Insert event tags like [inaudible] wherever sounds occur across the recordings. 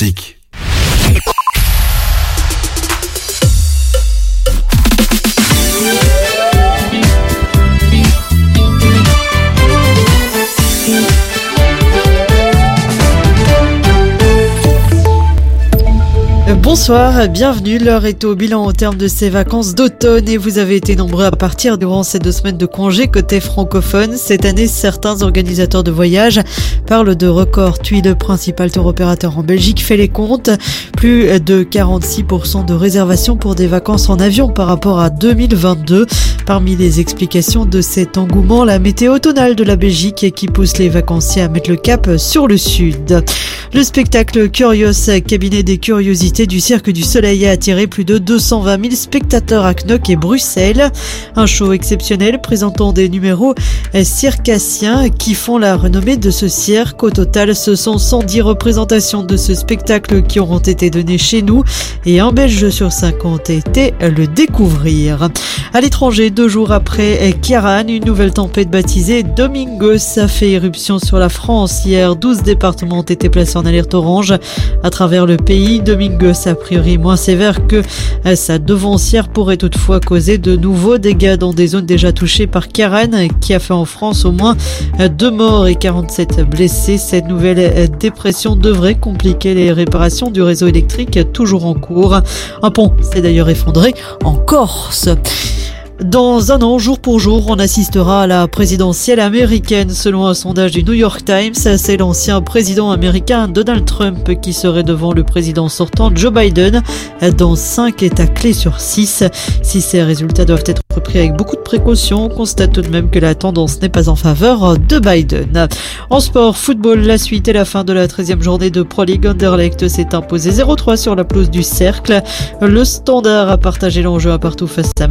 Dik Bonsoir, bienvenue. L'heure est au bilan au terme de ces vacances d'automne et vous avez été nombreux à partir durant ces deux semaines de congé côté francophone. Cette année, certains organisateurs de voyages parlent de records. TUI, le principal tour opérateur en Belgique, fait les comptes. Plus de 46% de réservations pour des vacances en avion par rapport à 2022. Parmi les explications de cet engouement, la météo tonale de la Belgique qui pousse les vacanciers à mettre le cap sur le sud. Le spectacle Curious, cabinet des curiosités du Cirque du Soleil a attiré plus de 220 000 spectateurs à Knock et Bruxelles. Un show exceptionnel présentant des numéros circassiens qui font la renommée de ce cirque. Au total, ce sont 110 représentations de ce spectacle qui auront été données chez nous et un Belge sur 50 a été le découvrir. À l'étranger, deux jours après Kiaran, une nouvelle tempête baptisée Domingos a fait éruption sur la France. Hier, 12 départements ont été placés en alerte orange à travers le pays. Domingos a priori moins sévère que sa devancière pourrait toutefois causer de nouveaux dégâts dans des zones déjà touchées par Karen qui a fait en France au moins deux morts et 47 blessés. Cette nouvelle dépression devrait compliquer les réparations du réseau électrique toujours en cours. Un pont s'est d'ailleurs effondré en Corse. Dans un an, jour pour jour, on assistera à la présidentielle américaine. Selon un sondage du New York Times, c'est l'ancien président américain Donald Trump qui serait devant le président sortant Joe Biden dans 5 États clés sur 6. Si ces résultats doivent être pris avec beaucoup de précautions, on constate tout de même que la tendance n'est pas en faveur de Biden. En sport, football, la suite et la fin de la 13e journée de Pro League Underlecht s'est imposé 0-3 sur la pelouse du Cercle. Le Standard a partagé l'enjeu à partout face à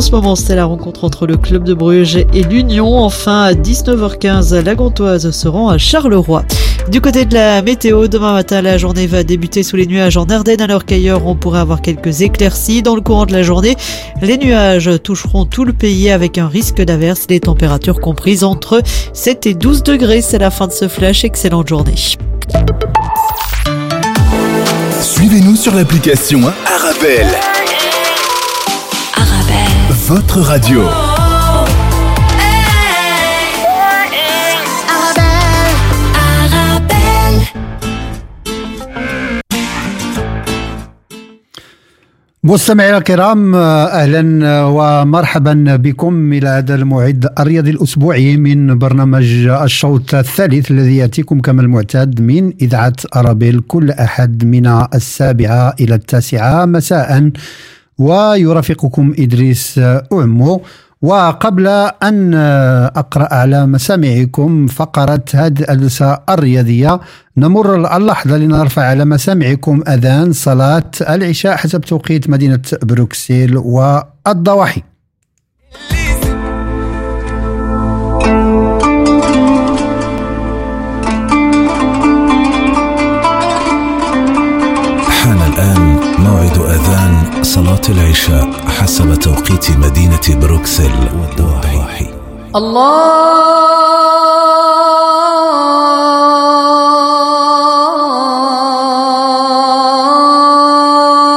ce c'est la rencontre entre le club de Bruges et l'Union. Enfin, à 19h15, la Gantoise se rend à Charleroi. Du côté de la météo, demain matin, la journée va débuter sous les nuages en Ardennes, alors qu'ailleurs, on pourrait avoir quelques éclaircies. Dans le courant de la journée, les nuages toucheront tout le pays avec un risque d'averse, les températures comprises entre 7 et 12 degrés. C'est la fin de ce flash. Excellente journée. Suivez-nous sur l'application Arabelle. Votre radio. مستمعينا الكرام أهلا ومرحبا بكم إلى هذا الموعد الرياضي الأسبوعي من برنامج الشوط الثالث الذي يأتيكم كما المعتاد من إذاعة أرابيل كل أحد من السابعة إلى التاسعة مساء ويرافقكم إدريس اعمو وقبل أن أقرأ على مسامعكم فقرة هذه الجلسة الرياضية. نمر اللحظة لنرفع على مسامعكم أذان صلاة العشاء حسب توقيت مدينة بروكسل والضواحي. أذان صلاة العشاء حسب توقيت مدينة بروكسل والضواحي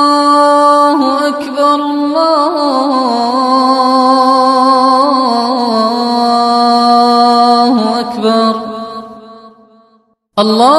الله أكبر الله أكبر. الله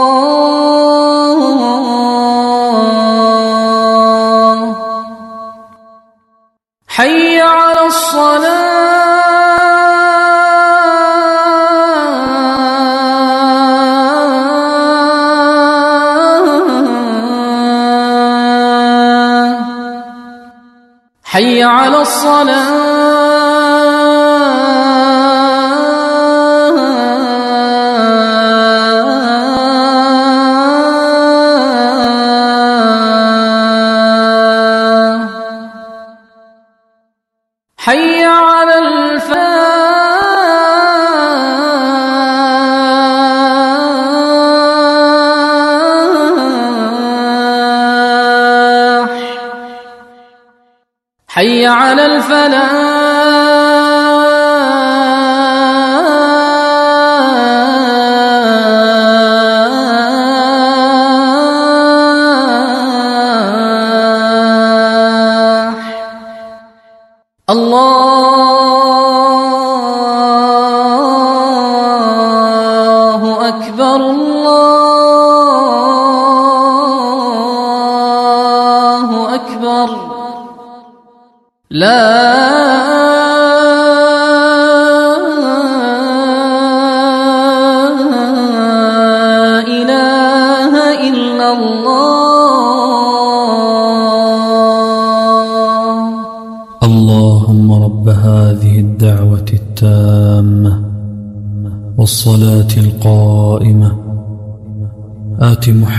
على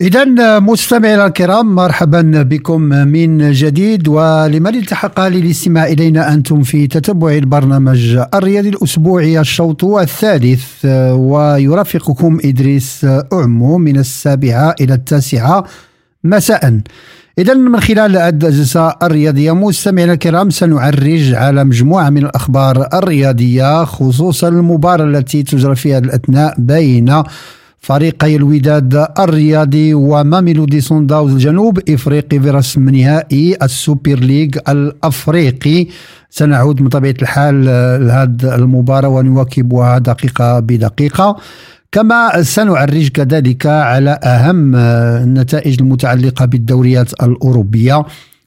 إذا مستمعينا الكرام مرحبا بكم من جديد ولمن التحق للاستماع إلينا أنتم في تتبع البرنامج الرياضي الأسبوعي الشوط الثالث ويرافقكم إدريس أعمو من السابعة إلى التاسعة مساء. إذا من خلال الأجهزة الرياضية مستمعينا الكرام سنعرج على مجموعة من الأخبار الرياضية خصوصا المباراة التي تجرى في هذا الأثناء بين فريقي الوداد الرياضي وماميلودي سونداوز الجنوب إفريقي في رسم نهائي السوبر ليج الأفريقي. سنعود من طبيعه الحال لهذه المباراة ونواكبها دقيقة بدقيقة. كما سنعرج كذلك على أهم النتائج المتعلقة بالدوريات الأوروبية.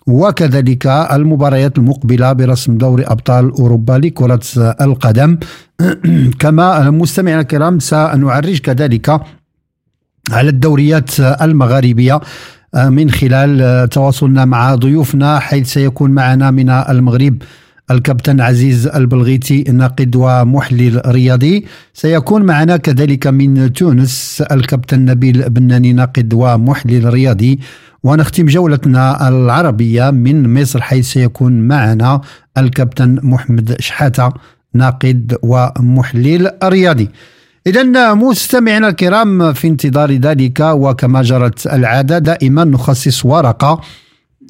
وكذلك المباريات المقبلة برسم دوري أبطال أوروبا لكرة القدم. [clears throat] كما مستمعينا الكرام سنعرج كذلك على الدوريات المغاربية من خلال تواصلنا مع ضيوفنا حيث سيكون معنا من المغرب الكابتن عزيز البلغيتي ناقد ومحلل رياضي. سيكون معنا كذلك من تونس الكابتن نبيل بناني ناقد ومحلل رياضي. ونختم جولتنا العربية من مصر حيث سيكون معنا الكابتن محمد شحاتة ناقد ومحلل رياضي. إذا مستمعينا الكرام في انتظار ذلك وكما جرت العادة دائما نخصص ورقة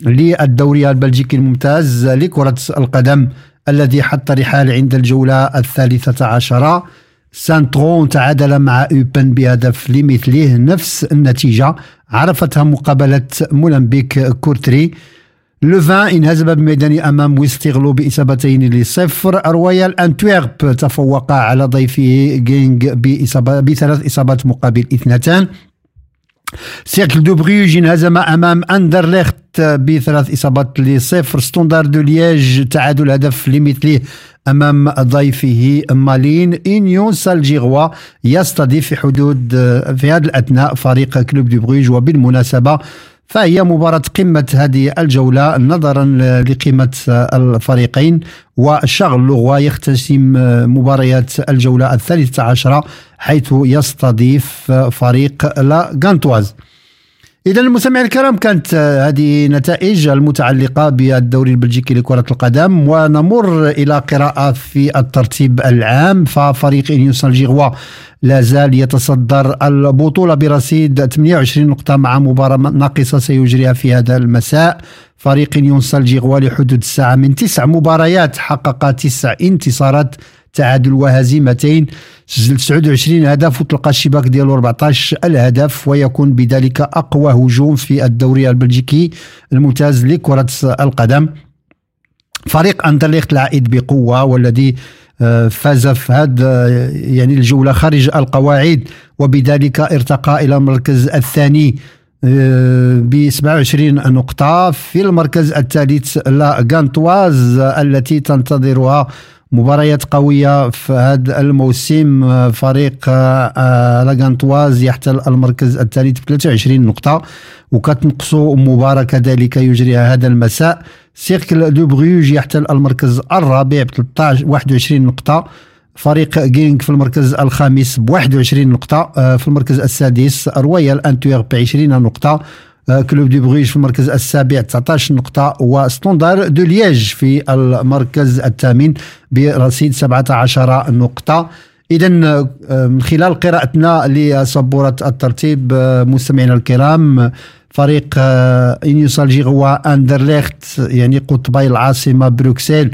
للدوري البلجيكي الممتاز لكرة القدم الذي حط رحال عند الجولة الثالثة عشرة سانترودن تعادل مع أوبن بهدف لمثله نفس النتيجة. عرفتها مقابلة مولنبيك كورتري. لوفان انهزم بميدانه امام ويسترلو باصابتين لصفر رويال انتويرب تفوق على ضيفه جينغ بإصابة بثلاث اصابات مقابل اثنتان سيركل دو بروج انهزم امام اندرليخت بثلاث إصابات لصفر. ستوندار دو ليج تعادل هدف لمثله أمام ضيفه مالين. إنيون سان جيلواز يستضيف في حدود في هذا الأثناء فريق كلوب دو بروج وبالمناسبة فهي مباراة قمة هذه الجولة نظرا لقيمة الفريقين. والشغل لغوا يختتم مباريات الجولة الثالثة عشرة حيث يستضيف فريق لا غانتواز. إذا المستمعين الكرام كانت هذه نتائج المتعلقة بالدوري البلجيكي لكرة القدم ونمر إلى قراءة في الترتيب العام. ففريق إنيوس الجيغوا لا زال يتصدر البطولة برصيد 28 نقطة مع مباراة ناقصة سيجريها في هذا المساء. فريق يونس الجيغوا لحدود الساعة من تسع مباريات حقق تسع انتصارات تعادل وهزيمتين. سجل 29 هدف وتلقى الشباك ديالو 14 الهدف ويكون بذلك أقوى هجوم في الدوري البلجيكي الممتاز لكرة القدم. فريق اندرليخت العائد بقوة والذي آه، فاز في هذا يعني الجولة خارج القواعد وبذلك ارتقى إلى المركز الثاني آه، ب 27 نقطة. في المركز الثالث لا الذي تنتظرها مباريات قوية في هذا الموسم فريق آه، لاغانتواز يحتل المركز الثالث ب 23 نقطة وكتنقصوا مباراة كذلك يجريها هذا المساء. سيركل دو بروج يحتل المركز الرابع ب 13 21 نقطة. فريق جينغ في المركز الخامس ب 21 نقطة آه، في المركز السادس رويال انتويرب ب 20 نقطة. آه، Club de Bruges في المركز السابع 19 نقطة و Standard de Liège في المركز الثامن برصيد 17 نقطة. إذا آه، من خلال قراءتنا لسبورة الترتيب مستمعينا الكرام فريق Union Saint-Gilloise أندرليخت يعني قطبي العاصمة بروكسل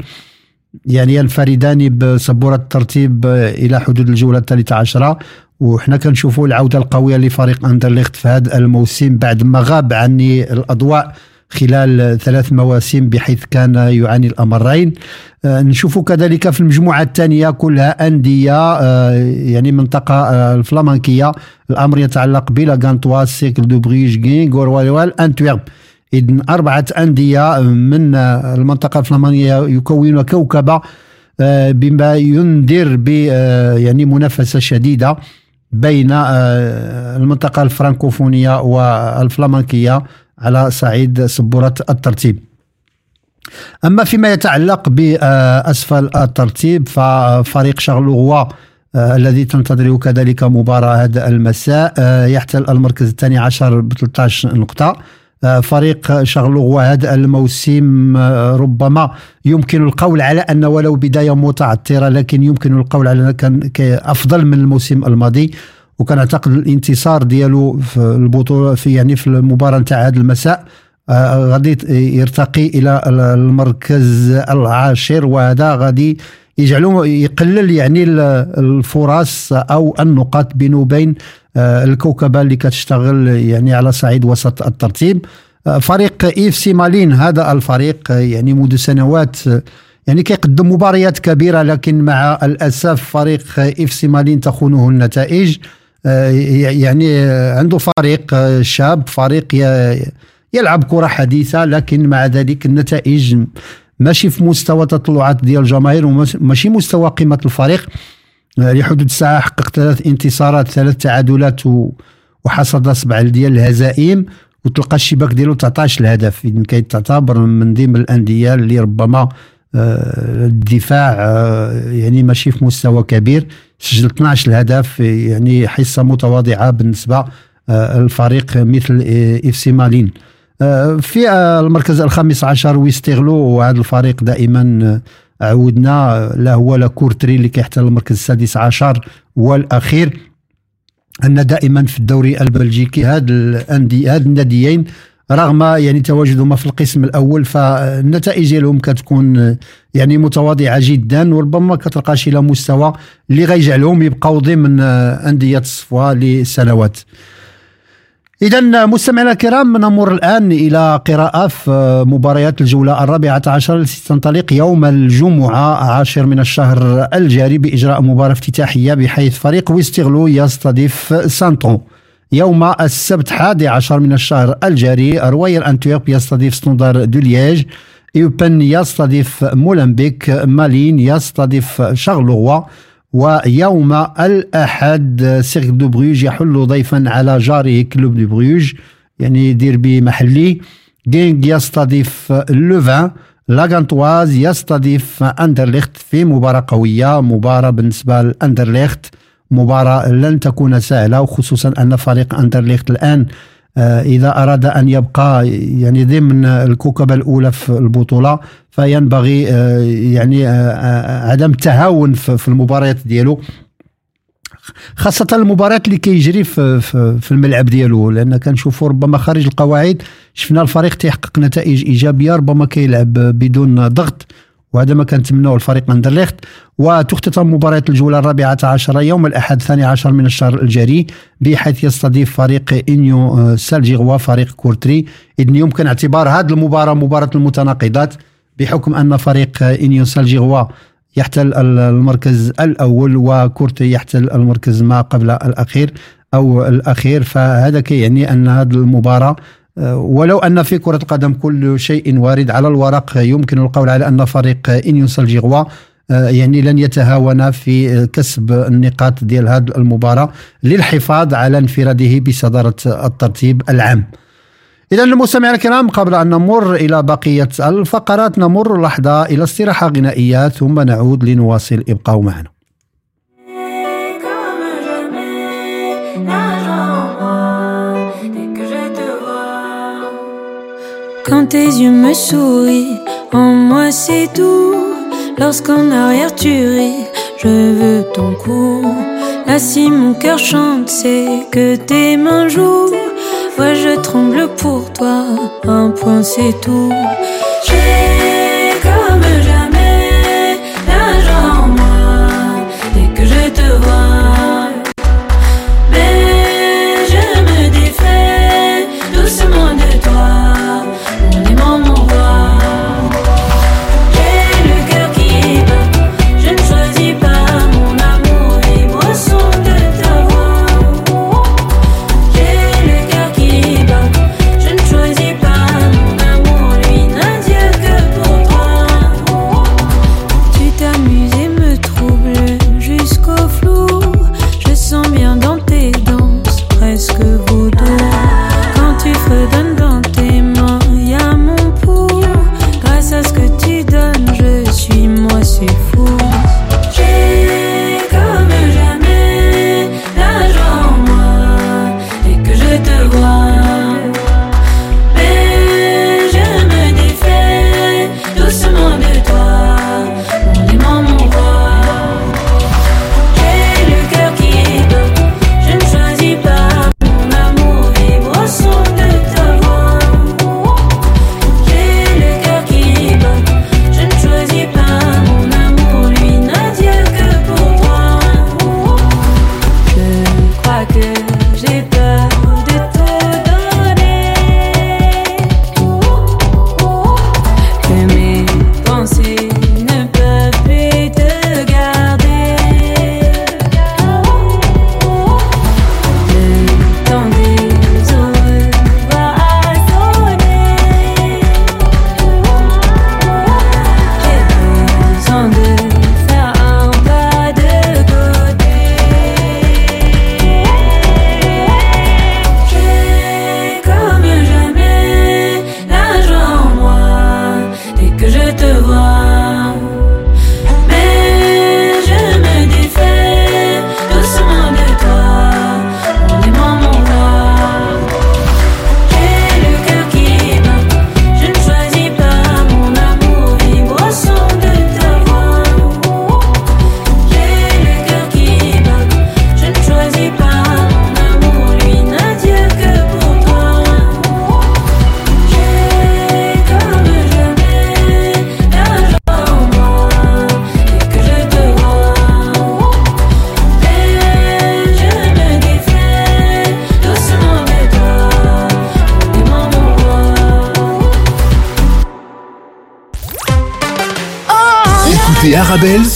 يعني ينفردان بسبورة الترتيب إلى حدود الجولة الثالثة عشرة. وحنا كنشوفوا العودة القوية لفريق أندرليخت في هذا الموسم بعد ما غاب عن الأضواء خلال ثلاث مواسم بحيث كان يعاني الأمرين. آه، نشوفوا كذلك في المجموعة الثانية كلها أندية آه، يعني منطقة آه، الفلامنكية. الأمر يتعلق ب لا Cercle de Bruges Genk و Royal Antwerp. إذن أربعة أندية من المنطقة الفلامانية يكونون كوكبة آه، بما ينذر ب يعني منافسة شديدة. بين آه، المنطقة الفرنكوفونية والفلامنكية على صعيد سبورة الترتيب. أما فيما يتعلق بأسفل الترتيب ففريق شارلوغوا الذي تنتظره كذلك مباراة هذا المساء يحتل المركز الثاني عشر ب 13 نقطة. آه، فريق شغلوغ هذا الموسم آه، ربما يمكن القول على أن ولو بداية متعثره لكن يمكن القول على كان أفضل من الموسم الماضي. وكان أعتقد الانتصار ديالو في البطولة في يعني في المباراة نتاع هذا المساء آه، غادي يرتقي إلى المركز العاشر وهذا غادي يجعلو يقلل يعني الفرص أو النقاط بينه وبين آه، الكوكبة اللي كتشتغل يعني على صعيد وسط الترتيب. آه، فريق FC Malines هذا الفريق آه، يعني منذ سنوات يعني كيقدم مباريات كبيرة لكن مع الأسف فريق FC Malines تخونه النتائج. يعني عنده فريق شاب فريق يلعب كرة حديثة لكن مع ذلك النتائج ماشي في مستوى تطلعات ديال الجماهير وماشي مستوى قيمة الفريق. لحدود الساعة حقق ثلاث انتصارات ثلاث تعادلات وحصد سبع ديال الهزائم وتلقى الشباك ديالو 19 الهدف. اذا كيتعتبر من ضمن الأندية اللي ربما آه، الدفاع آه، يعني ماشي في مستوى كبير. سجل 12 الهدف يعني حصة متواضعة بالنسبة آه، الفريق مثل FC Malines. في المركز الخامس عشر Westerlo وهذا الفريق دائما عودنا لا هو لا Courtrai اللي كيحتل المركز السادس عشر والأخير. أن دائما في الدوري البلجيكي هاد الانديه هاد الناديين رغم يعني تواجدهما في القسم الأول فالنتائج ديالهم كتكون يعني متواضعة جدا وربما كتلقاش إلى مستوى اللي غيجعلهم يبقاو ضمن أندية الصفوة لسنوات. إذا مستمعينا الكرام نمر الآن إلى قراءة في مباريات الجولة الرابعة عشر التي تنطلق يوم الجمعة عاشر من الشهر الجاري بإجراء مباراة افتتاحية بحيث فريق ويستغلو يستضيف سانتون يوم السبت حادي عشر من الشهر الجاري Royal Antwerp يستضيف Standard de Liège Eupen يستضيف Molenbeek Malines يستضيف Charleroi ويوم الأحد Cercle de Bruges يحل ضيفا على جاره Club de Bruges يعني ديربي محلي. Genk يستضيف Louvain La Gantoise يستضيف أندرليخت في مباراة قوية مباراة بالنسبة لأندرليخت. مباراة لن تكون سهلة وخصوصا أن فريق أندرليخت الآن آه، إذا أراد أن يبقى يعني ضمن الكوكبه الأولى في البطولة فينبغي آه، يعني آه، عدم التهاون في المباريات ديالو خاصة المباريات اللي كيجري في, في, الملعب ديالو لأن كنشوفوا ربما خارج القواعد شفنا الفريق تيحقق نتائج إيجابية ربما كيلعب بدون ضغط. وهذا ما كنتمناه الفريق اندرليخت. وتختتم مباراة الجولة الرابعة عشر يوم الأحد الثاني عشر من الشهر الجاري بحيث يستضيف فريق Union آه، Saint-Gilloise فريق Courtrai. إذن يمكن اعتبار هذه المباراة مباراة المتناقضات بحكم أن فريق Union Saint-Gilloise يحتل المركز الأول و Courtrai يحتل المركز ما قبل الأخير أو الأخير. فهذا كيعني أن هذه المباراة ولو أن في كرة القدم كل شيء وارد على الورق يمكن القول على أن فريق إنيوس الجيغوا يعني لن يتهاون في كسب النقاط ديال هذه المباراة للحفاظ على انفراده بصدارة الترتيب العام. إذا المستمعين الكرام قبل أن نمر إلى بقية الفقرات نمر لحظة إلى استراحة غنائية ثم نعود لنواصل. ابقوا معنا. Quand tes yeux me sourient, en moi c'est tout. Lorsqu'en arrière tu ris, je veux ton cou. Là si mon cœur chante, c'est que tes mains jouent. Ouais, je tremble pour toi, un point c'est tout.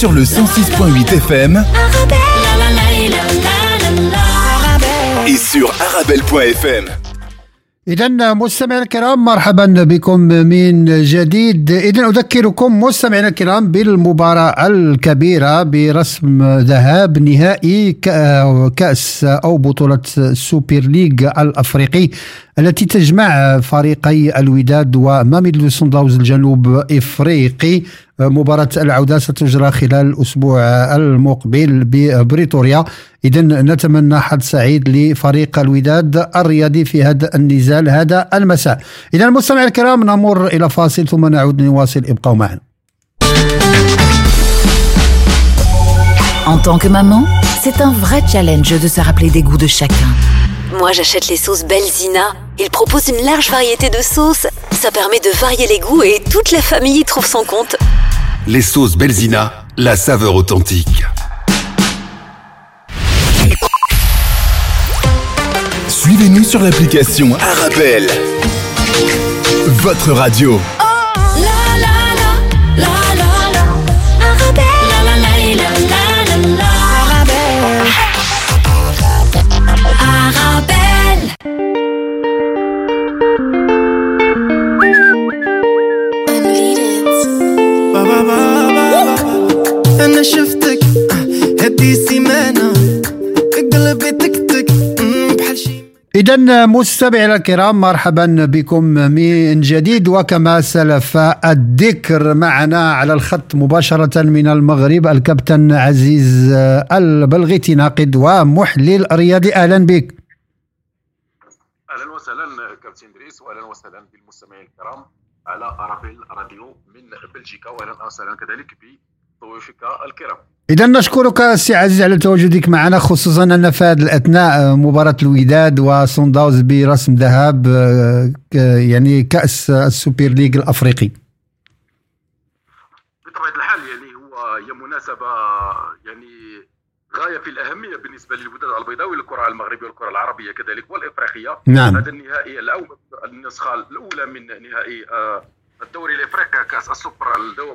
Sur le 106.8 FM et sur arabelle.fm. إذا مستمعينا الكرام مرحبا بكم من جديد. إذا أذكركم مستمعينا الكرام بالمباراة الكبيرة برسم ذهاب نهائي كأ- كأس أو بطولة ال Super League الأفريقي التي تجمع فريقي الوداد وماميلودي صن داونز الجنوب إفريقي. مباراة العودة ستجرى خلال الأسبوع المقبل ببريطوريا إذا نتمنى حظ سعيد لفريق الوداد الرياضي في هذا النزال هذا المساء إذا مستمعي الكرام نمر إلى فاصل ثم نعود نواصل ابقوا معنا En tant que maman, c'est un vrai challenge de se rappeler des goûts de chacun. Moi, j'achète les sauces Belzina. Ils proposent une large variété de sauces. Ça permet de varier les goûts et toute la famille y trouve son compte. Les sauces Belzina, la saveur authentique. Suivez-nous sur l'application Arabelle. Votre radio. إذا مستمعينا الكرام مرحبا بكم من جديد. وكما سلف الذكر معنا على الخط مباشرة من المغرب الكابتن عزيز البلغيتي ناقد ومحلل رياضي أهلا بك. أهلا وسهلا كابتن دريس واهلا وسهلا بالمستمعين الكرام على أرابيل راديو من بلجيكا واهلا وسهلا كذلك بضيوفك الكرام. إذا نشكرك سي عزيز على تواجدك معنا خصوصا أن في هذه الأثناء مباراة الوداد وصن داونز برسم ذهاب آه، يعني كأس ال Super League الأفريقي. بطبيعة الحال يعني هو هي مناسبة يعني غاية في الأهمية بالنسبة للوداد البيضاوي للكره المغربية والكرة العربية كذلك والإفريقية. نعم. هذا النهائي الأول النسخة الأولى من نهائي آه، الدوري الإفريقي كأس السوبر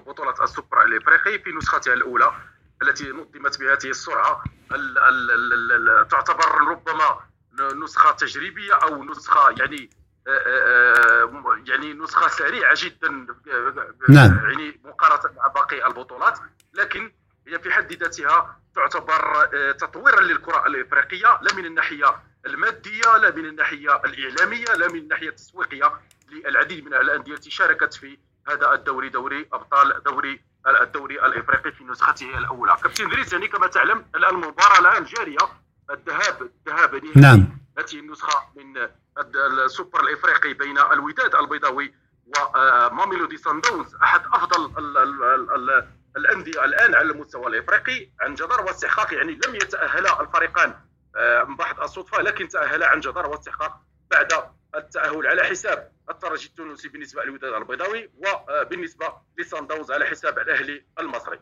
بطولة السوبر الإفريقي في نسختها الأولى. التي نظمت بهذه السرعة ال ال ال ال ال تعتبر ربما نسخة تجريبية أو نسخة يعني آه، آه، آه، يعني نسخة سريعة جدا نعم. يعني مقارنة مع باقي البطولات لكن هي في حد ذاتها تعتبر تطويرا للكرة الإفريقية لا من الناحية المادية لا من الناحية الإعلامية لا من الناحية التسويقية للعديد من الأندية التي شاركت في هذا الدوري دوري أبطال دوري الدوري الإفريقي في نسخته الأولى. كابتن دريس يعني كما تعلم الآن المباراه الان جاريه الذهاب الذهاب نعم. هذه النسخة من السوبر الإفريقي بين الوداد البيضاوي وماميلودي سان داونز أحد أفضل ال ال ال ال الأندية الآن على المستوى الإفريقي. عن جدار واستحقاق يعني لم يتأهلا الفريقان. آه، من بحث الصدفة لكن تأهلا عن جدار واستحقاق بعد التأهل على حساب الترجي التونسي بالنسبة للوداد البيضاوي وبالنسبة لسان داونز على حساب الأهلي المصري.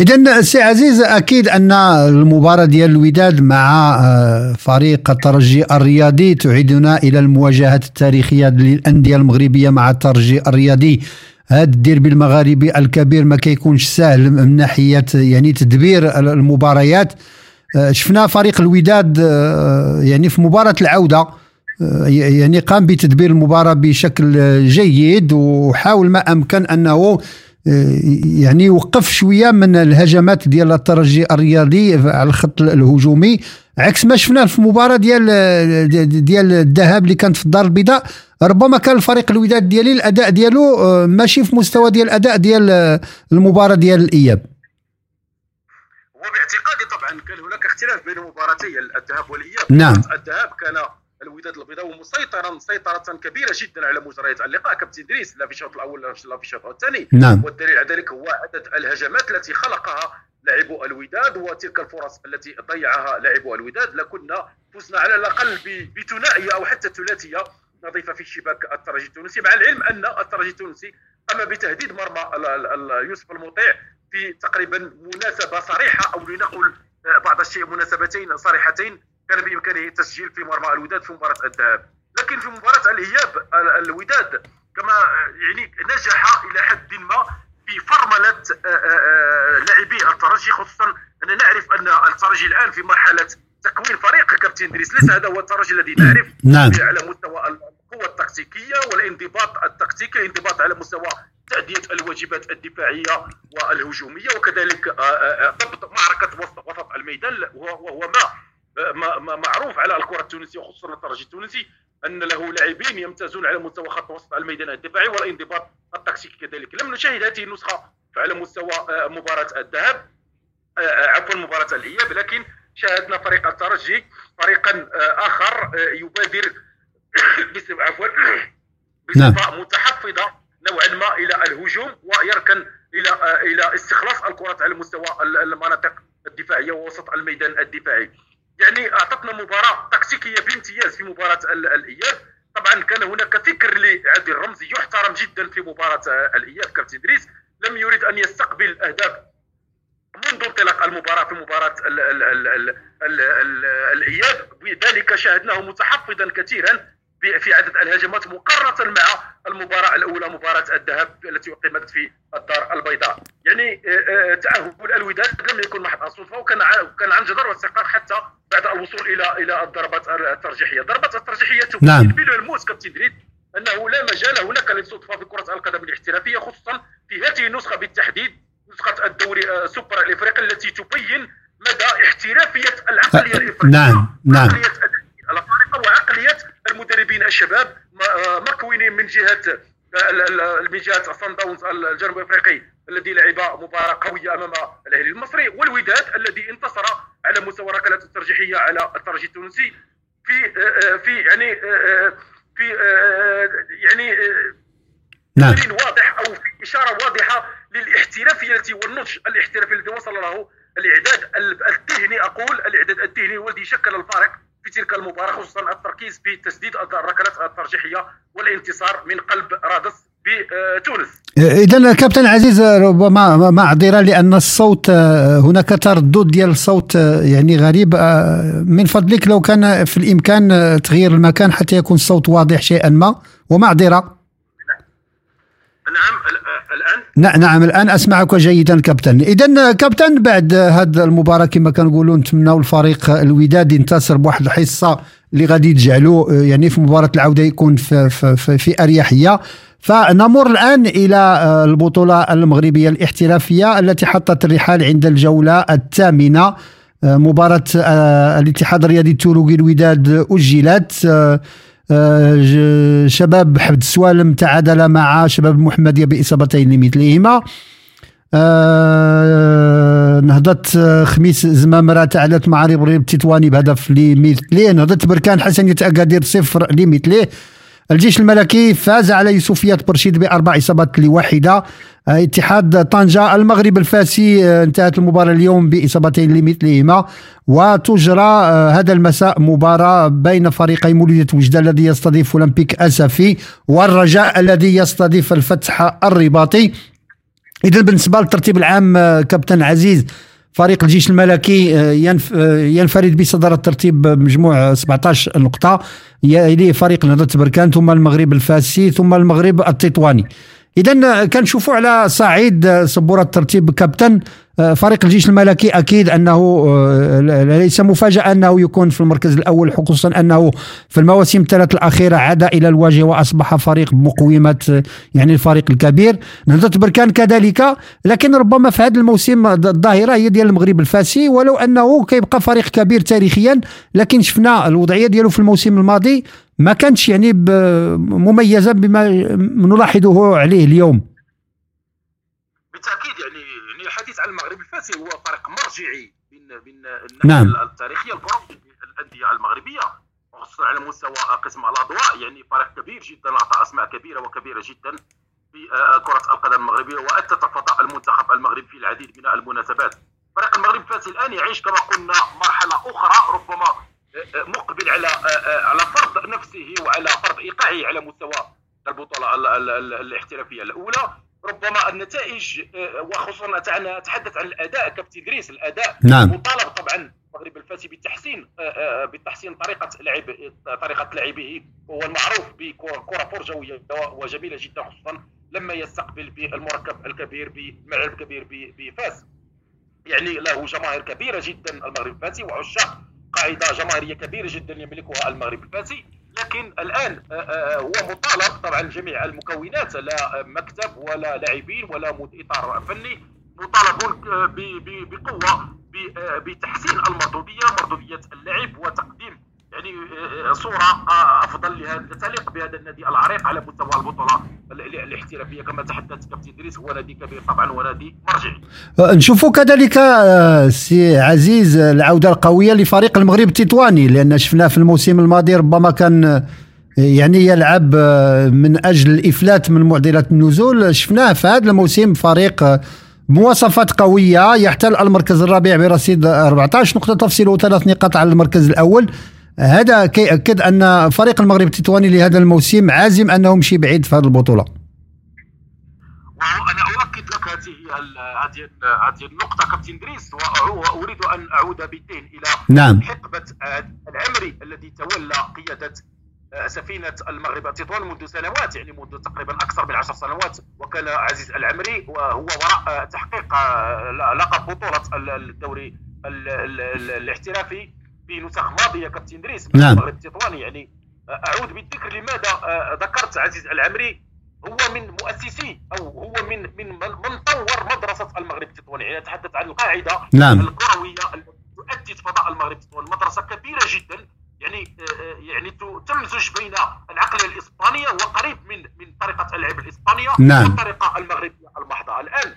إذا سي عزيز أكيد أن المباراة ديال الوداد مع آه، فريق الترجي الرياضي تعيدنا إلى المواجهات التاريخية للأندية المغربية مع الترجي الرياضي. هذا الديربي المغاربي الكبير ما كيكونش سهل من ناحية يعني تدبير المباريات. آه، شفنا فريق الوداد آه، يعني في مباراة العودة آه، يعني قام بتدبير المباراة بشكل آه، جيد وحاول ما أمكن أنه آه، يعني وقف شوية من الهجمات ديال الترجي الرياضي على الخط الهجومي. عكس ما شفنا في مباراة ديال آه، ديال الذهاب اللي كانت في الدار البيضاء ربما كان الفريق الوداد ديالي الأداء ديالو آه، ماشي في مستوى ديال الأداء ديال آه، المباراة ديال الإياب. وباعتقادي طبعا كان هناك اختلاف بين مباراتي الذهاب والإياب. نعم. الذهاب كان الوداد البيضاوي مسيطرا سيطره كبيرة جدا على مجريات اللقاء. كابتن دريس لا في الشوط الأول لا في الشوط الثاني نعم. والدليل على ذلك هو عدد الهجمات التي خلقها لاعبو الوداد وتلك الفرص التي ضيعها لاعبو الوداد. لكنا فزنا على الأقل بثنائية أو حتى ثلاثية. نظيفه في شباك الترجي التونسي. مع العلم أن الترجي التونسي قام بتهديد مرمى يوسف المطيع في تقريبا مناسبة صريحة أو لنقل بعض الشيء مناسبتين صريحتين. كان بإمكانه التسجيل في مرمى الوداد في مباراة الذهاب لكن في مباراة الإياب ال- الوداد كما يعني نجح إلى حد ما في فرملة آه، آه، آه، لاعبي الترجي خصوصا أن نعرف أن الترجي الآن في مرحلة تكوين فريق كابتن دريس ليس هذا هو الترجي الذي نعرف نعم. على مستوى القوة التكتيكية والانضباط التكتيكي الانضباط على مستوى تأدية الواجبات الدفاعية والهجومية وكذلك ضبط معركة وسط وسط الميدان وهو ما معروف على الكرة التونسية وخصوصا الترجي التونسي أن له لاعبين يمتازون على مستوى خط وسط الميدان الدفاعي والانضباط التكتيكي كذلك. لم نشاهد هذه النسخة على مستوى آه، مباراة الذهاب آه، عفوا مباراة الإياب لكن شاهدنا فريق الترجي فريقا آه، آخر يبادر [coughs] عفوا [coughs] بصفة متحفظة نوعا ما إلى الهجوم ويركن إلى إلى استخلاص الكرات على مستوى ال- المناطق الدفاعية ووسط الميدان الدفاعي. يعني أعطتنا مباراة تكتيكيه بامتياز في مباراة ال- الإياب. طبعا كان هناك فكر لعادل الرمزي يحترم جدا في مباراة الإياب كابتن إدريس. لم يريد أن يستقبل أهداف منذ انطلاق المباراة في مباراة ال ال ال ال ال ال الإياب. بذلك شاهدناه متحفظا كثيرا في- عدد الهجمات مقارنة مع المباراة الأولى مباراة الذهاب التي أقيمت في الدار البيضاء. يعني آه، آه، تأهل الوداد لم يكن محض الصدفه وكان كان عن جدار واستحقاق حتى بعد الوصول إلى إلى الضربات الترجيحية. الضربات الترجيحية تبين نعم. بالملموس كابتن دريد أنه لا مجال هناك للصدفه في كرة القدم الاحترافية خصوصا في هذه النسخة بالتحديد نسخة الدوري آه، سوبر الإفريقي التي تبين مدى احترافية العقلية الإفريقية. نعم نعم. عقلية الأفارقة وعقلية المدربين الشباب آه، مكونين من جهة آه، من جهة صن داونز الجنوب إفريقي الذي لعب مباراة قوية أمام الأهلي المصري والوداد الذي انتصر على مستوى ركلات الترجيحية على الترجي التونسي. في آه، في يعني في يعني نعم. واضح أو في إشارة واضحة للاحترافيه والنضج الاحترافي الذي وصل له الإعداد ال- الذهني أقول الإعداد الذهني والذي شكل الفارق في تلك المباراة خصوصا التركيز في تسديد الركلات الترجيحية والانتصار من قلب رادس بتونس اذا كابتن عزيز ربما معذره لأن الصوت آه، هناك تردد ديال الصوت آه، يعني غريب. آه، من فضلك لو كان في الإمكان آه، تغيير المكان حتى يكون الصوت واضح شيئا ما ومعذره نعم نعم نعم الآن أسمعك جيدا كابتن. اذا كابتن بعد هذه المباراة كما كنقولوا نتمنوا الفريق الوداد ينتصر بواحد الحصة اللي غادي تجعلو يعني في مباراة العودة يكون في في, في, في أريحية. فنمر الآن إلى آه، البطولة المغربية الاحترافية التي حطت الرحال عند الجولة الثامنة. آه، مباراة آه، الاتحاد الرياضي التوروغي الوداد ج- شباب حفظ السوالم تعادل مع شباب المحمدية بإصابتين لمثلهما. آه، نهضة آه، خميس زمامرة تعادلت مع ريبريب التطواني بهدف لمثله نهضة بركان حسنية أكادير صفر لمثله. الجيش الملكي فاز على يوسفيات برشيد بأربع إصابات لواحدة آه، اتحاد طنجة المغرب الفاسي آه، انتهت المباراة اليوم بإصابتين لمثلهما وتجرى آه، هذا المساء مباراة بين فريقي مولودية وجدة الذي يستضيف أولمبيك أسفي والرجاء الذي يستضيف الفتح الرباطي. اذا بالنسبة للترتيب العام آه، كابتن عزيز فريق الجيش الملكي ينف- ينفرد بصدارة الترتيب بمجموع آه، 17 نقطة يليه فريق نهضة بركان ثم المغرب الفاسي ثم المغرب التطواني. إذا كنشوفوا على صعيد سبورة الترتيب كابتن آه، فريق الجيش الملكي أكيد أنه آه، ليس مفاجأة أنه يكون في المركز الأول خصوصا أنه في المواسم الثلاث الأخيرة عاد إلى الواجهة وأصبح فريق بمقومة آه، يعني الفريق الكبير. نهضة بركان كذلك لكن ربما في هذا الموسم الظاهرة هي ديال المغرب الفاسي ولو أنه كيبقى فريق كبير تاريخيا لكن شفنا الوضعية ديالو في الموسم الماضي ما كانتش يعني مميزة بما نلاحظه عليه اليوم. بالتأكيد يعني يعني الحديث عن المغرب الفاسي هو فريق مرجعي بين بين نعم. التاريخية الكرويه الأندية المغربية وخصوصا على مستوى قسم الأضواء. يعني فريق كبير جدا أعطى أسماء كبيرة وكبيرة جدا في آه، كرة القدم المغربية وأتت فضاء المنتخب المغربي في العديد من المناسبات. فريق المغرب الفاسي الآن يعيش كما قلنا مرحلة أخرى ربما مقبل على آه، آه، على فرض نفسه وعلى فرض إيقاعه على مستوى البطولة ال- ال- ال- الاحترافية. الأولى ربما النتائج آه، وخصوصا أتحدث عن الأداء كابتن إدريس الأداء نعم. مطالب طبعا المغرب الفاسي بالتحسين بتحسين طريقة لعب طريقة لعبه. وهو المعروف بكرة فرجوية وجميلة جدا خصوصا لما يستقبل بالمركب الكبير بملعب كبير بفاس يعني له جماهير كبيرة جدا المغرب الفاسي وعشاق قاعدة جماهيرية كبيرة جدا يملكها المغرب الفاسي. لكن الآن آه، آه، هو مطالب طبعا جميع المكونات لا مكتب ولا لاعبين ولا إطار فني. مطالبون آه، ب- ب- بقوة آه، بتحسين المردوديه مردوديه اللعب وتقديم يعني آه، صورة آه، أفضل لهذا تليق بهذا النادي العريق على مستوى البطولة ال- ال- الاحترافية. كما تحدث كابتن إدريس هو نادي كبير طبعا ونادي مرجعي. نشوفوا كذلك آه، سي عزيز آه، العودة القوية لفريق المغرب التطواني لأن شفناه في الموسم الماضي ربما كان آه، يعني يلعب آه، من أجل الإفلات من معضله النزول. شفناه في هذا الموسم فريق آه، بمواصفات قوية يحتل المركز الرابع برصيد 14 نقطة تفصيله ثلاث نقاط على المركز الأول. هذا كيأكد أن فريق المغرب التطواني لهذا الموسم عازم انه يمشي بعيد في هذه البطولة وأنا أؤكد لك هذه هذه هذه النقطة كابتن ادريس وأعو- وأريد أن أعود بيتين إلى نعم. حقبة آه، العمري الذي تولى قيادة آه، سفينة المغرب التطوان منذ سنوات يعني منذ تقريبا أكثر من عشر سنوات وكان عزيز العمري وهو وراء آه، تحقيق لقب بطولة ال- الدوري ال- ال- ال- الاحترافي في نسخ ماضيه كابتن إدريس من نعم. المغرب التطواني يعني آه، أعود بالذكر لماذا آه، ذكرت عزيز العمري هو من مؤسسي أو هو من من من طور مدرسة المغرب التطواني يعني أتحدث عن القاعدة نعم. الكرويه التي تؤسس فضاء المغرب التطواني مدرسة كبيرة جدا يعني آه، يعني تمزج بين العقليه الاسبانيه وقريب من من طريقة اللعب الإسبانية نعم. والطريقة المغربية المحضة الآن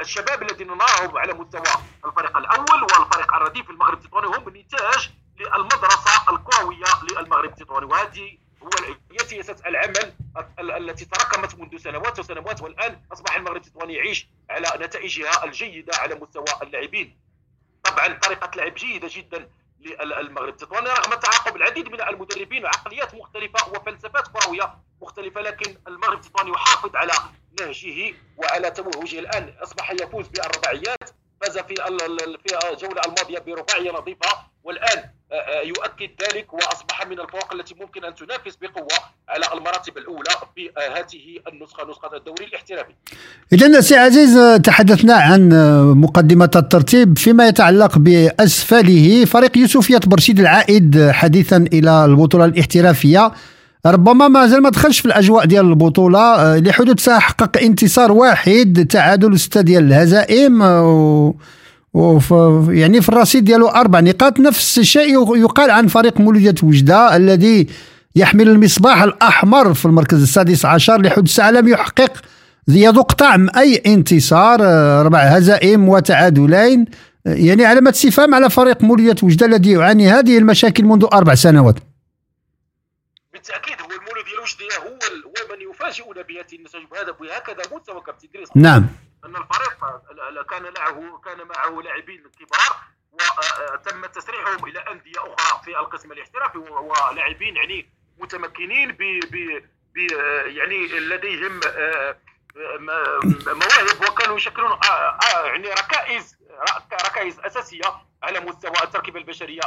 الشباب الذين نراهم على مستوى الفريق الأول والفريق الرديف المغرب التطواني هم نتاج للمدرسة الكرويه للمغرب التطواني وهذه هو هي سياسة العمل ال- التي تراكمت منذ سنوات وسنوات والآن أصبح المغرب التطواني يعيش على نتائجها الجيدة على مستوى اللاعبين. طبعا طريقة لعب جيدة جدا للمغرب. التطواني رغم تعاقب العديد من المدربين وعقليات مختلفة وفلسفات كروية مختلفة لكن المغرب التطواني يحافظ على نهجه وعلى توهجه. الآن أصبح يفوز بالرباعيات فاز في في الجولة الماضية برباعيه نظيفة والآن آه، آه، يؤكد ذلك وأصبح من الفرق التي ممكن أن تنافس بقوة على المراتب الأولى في آه، هذه النسخة نسخة الدوري الاحترافي. إذا سي عزيز تحدثنا عن مقدمة الترتيب فيما يتعلق بأسفله. فريق يوسفية برشيد العائد حديثا إلى البطولة الاحترافية. ربما ما زال ما دخلش في الأجواء ديال البطولة آه، لحدوثها حقق انتصار واحد تعادل ستة ديال الهزائم آه، و وف يعني في الرصيد ديالو أربع نقاط. نفس الشيء يقال عن فريق مولودية وجدة الذي يحمل المصباح الأحمر في المركز السادس عشر. لحدث ساعة لم يحقق يذوق طعم أي انتصار آه، ربع هزائم وتعادلين يعني علامة استفهام على فريق مولودية وجدة الذي يعاني هذه المشاكل منذ أربع سنوات. بالتأكيد هو المولود ديال وجديه هو هو من يفاجئنا وهذا بهكذا مستوى كابتن ادريس نعم. أن الفريق ال- ال- كان معه كان معه لاعبين كبار وتم تسريحهم إلى أندية أخرى في القسم الاحترافي ولاعبين يعني متمكنين ب يعني لديهم آه، م- مواهب وكانوا يشكلون آه، آه، يعني ركائز رك- ركائز أساسية على مستوى التركيبة البشرية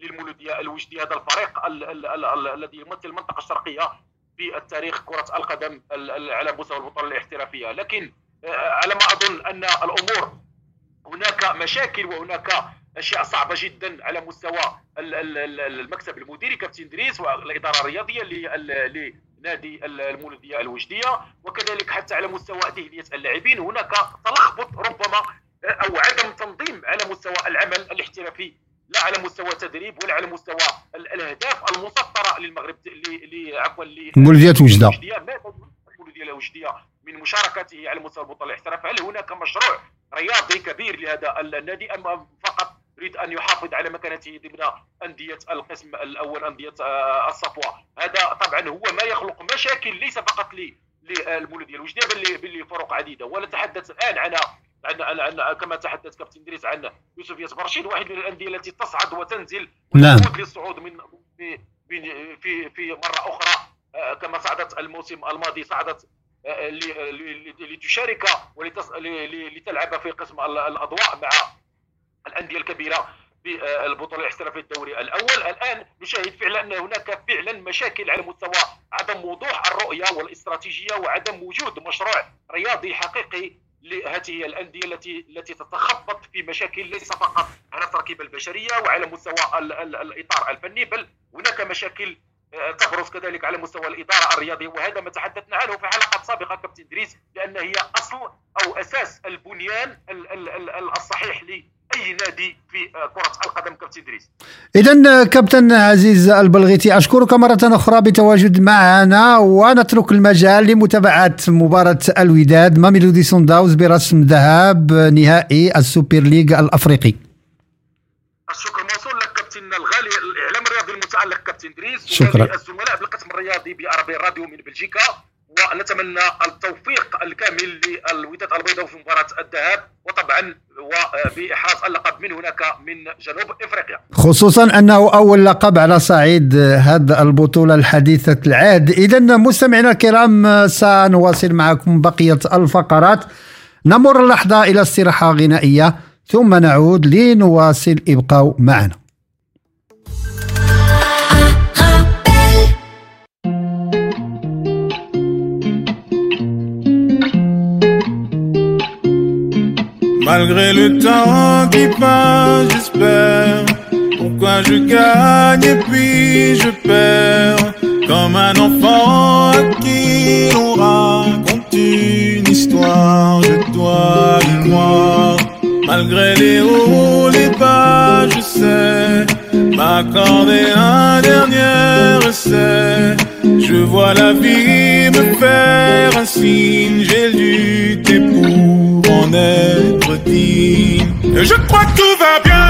للمولودية الوجدي هذا الفريق ال- ال- ال- ال- الذي يمثل المنطقة الشرقية في التاريخ كرة القدم ال- ال- على مستوى البطولة الاحترافية. لكن آه، على ما أظن أن الأمور هناك مشاكل وهناك أشياء صعبة جدا على مستوى ال- ال- ال- المكتب المديري كابتن إدريس والإدارة الرياضية لنادي المولودية الوجدية. وكذلك حتى على مستوى ذهنيه اللاعبين هناك تلخبط ربما أو عدم تنظيم على مستوى العمل الاحترافي لا على مستوى التدريب ولا على مستوى ال- الأهداف المسطرة للمغرب عفوا. ماذا يريد المولوديه الوجديه من مشاركته على مستوى البطولة الاحتراف. هل هناك مشروع رياضي كبير لهذا النادي أم فقط يريد أن يحافظ على مكانته ضمن أندية القسم الأول أندية آه، الصفوة؟ هذا طبعا هو ما يخلق مشاكل ليس فقط ل للمولودية الوجدية بل لفرق عديدة. ونتحدث الآن عن عن, عن, عن كما تحدث كابتن إدريس عن يوسف ياسر رشيد واحد من الأندية التي تصعد وتنزل نعم. وتعود للصعود من في في في, مرة أخرى آه، كما صعدت الموسم الماضي صعدت آه، لتشارك ولتص- ل- ل- لتلعب في قسم ال- الأضواء مع الأندية الكبيرة في آه، البطولة الاحترافيه الدوري الأول الآن نشاهد فعلا أن هناك فعلا مشاكل على مستوى عدم وضوح الرؤية والاستراتيجية وعدم وجود مشروع رياضي حقيقي لهذه الأندية التي التي تتخبط في مشاكل ليس فقط على التركيبه البشرية وعلى مستوى ال- ال- الإطار الفني بل هناك مشاكل آه، تبرز كذلك على مستوى الإدارة الرياضية وهذا ما تحدثنا عنه في حلقات سابقة كابتن إدريس لأن هي أصل أو أساس البنيان ال- ال- ال- الصحيح أي نادي في كرة القدم كابتن إدريس؟ إذا كابتن عزيز البلغيتي أشكرك مرة أخرى بتواجد معنا ونترك المجال لمتابعة مباراة الوداد ماميلودي صن داونز برسم ذهاب نهائي ال Super League الأفريقي. الشكر موصول لك كابتن الغالي الإعلام الرياضي المتعلق كابتن إدريس شكرا. الزملاء بالقسم الرياضي بعربي راديو من بلجيكا. ونتمنى التوفيق الكامل للوداد البيضاء في مباراة الذهاب وطبعا وباحراز اللقب من هناك من جنوب إفريقيا. خصوصا أنه أول لقب على صعيد هذه البطولة الحديثة العهد إذا مستمعينا الكرام سنواصل معكم بقية الفقرات. نمر اللحظة إلى استراحة غنائية ثم نعود لنواصل. ابقوا معنا. Malgré le temps qui passe, j'espère. Pourquoi je gagne et puis je perds? Comme un enfant à qui l'on raconte une histoire de toi et moi. Malgré les hauts, les bas, je sais m'accorder un dernier essai. Je vois la vie me faire un signe, j'ai lutté pour Et je crois que tout va bien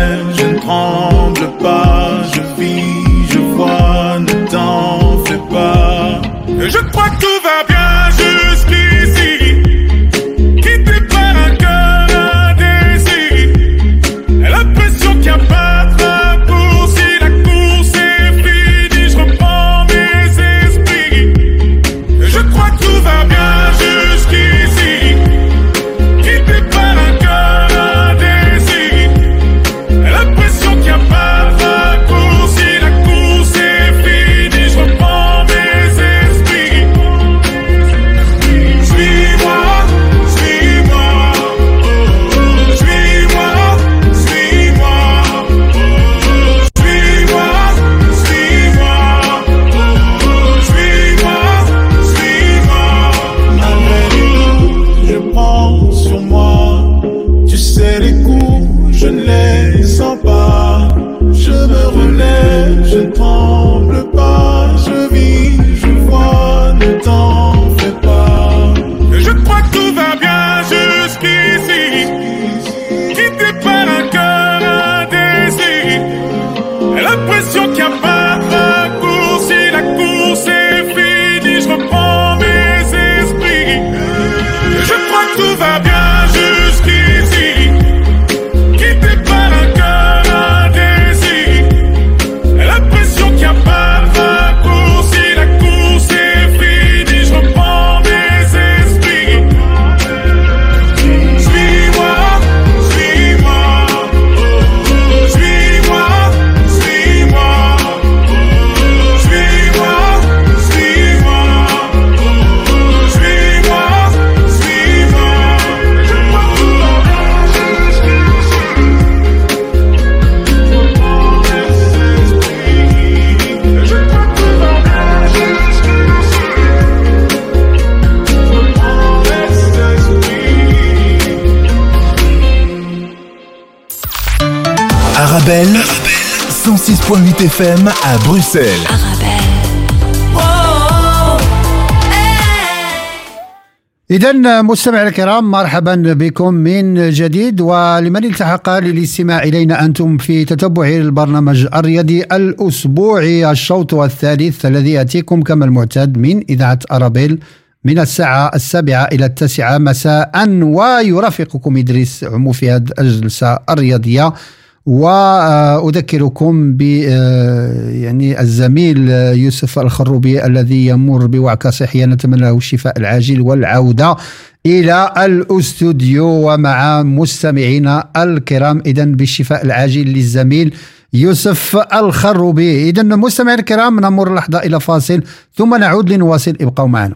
Bruxelles. إذا مستمعي الكرام مرحبا بكم من جديد ولمن التحق للاستماع إلينا أنتم في تتبع البرنامج الرياضي الأسبوعي. الشوط الثالث الذي يأتيكم كما المعتاد من إذاعة أرابيل من الساعة السابعة إلى التاسعة مساء. ويرافقكم إدريس عمو في هذه الجلسة الرياضية. وأذكركم ب يعني الزميل يوسف الخروبي الذي يمر بوعكة صحية. نتمنى له الشفاء العاجل والعودة إلى الأستوديو ومع مستمعينا الكرام. اذا بالشفاء العاجل للزميل يوسف الخروبي. اذا مستمعينا الكرام نمر لحظة إلى فاصل ثم نعود لنواصل. ابقوا معنا.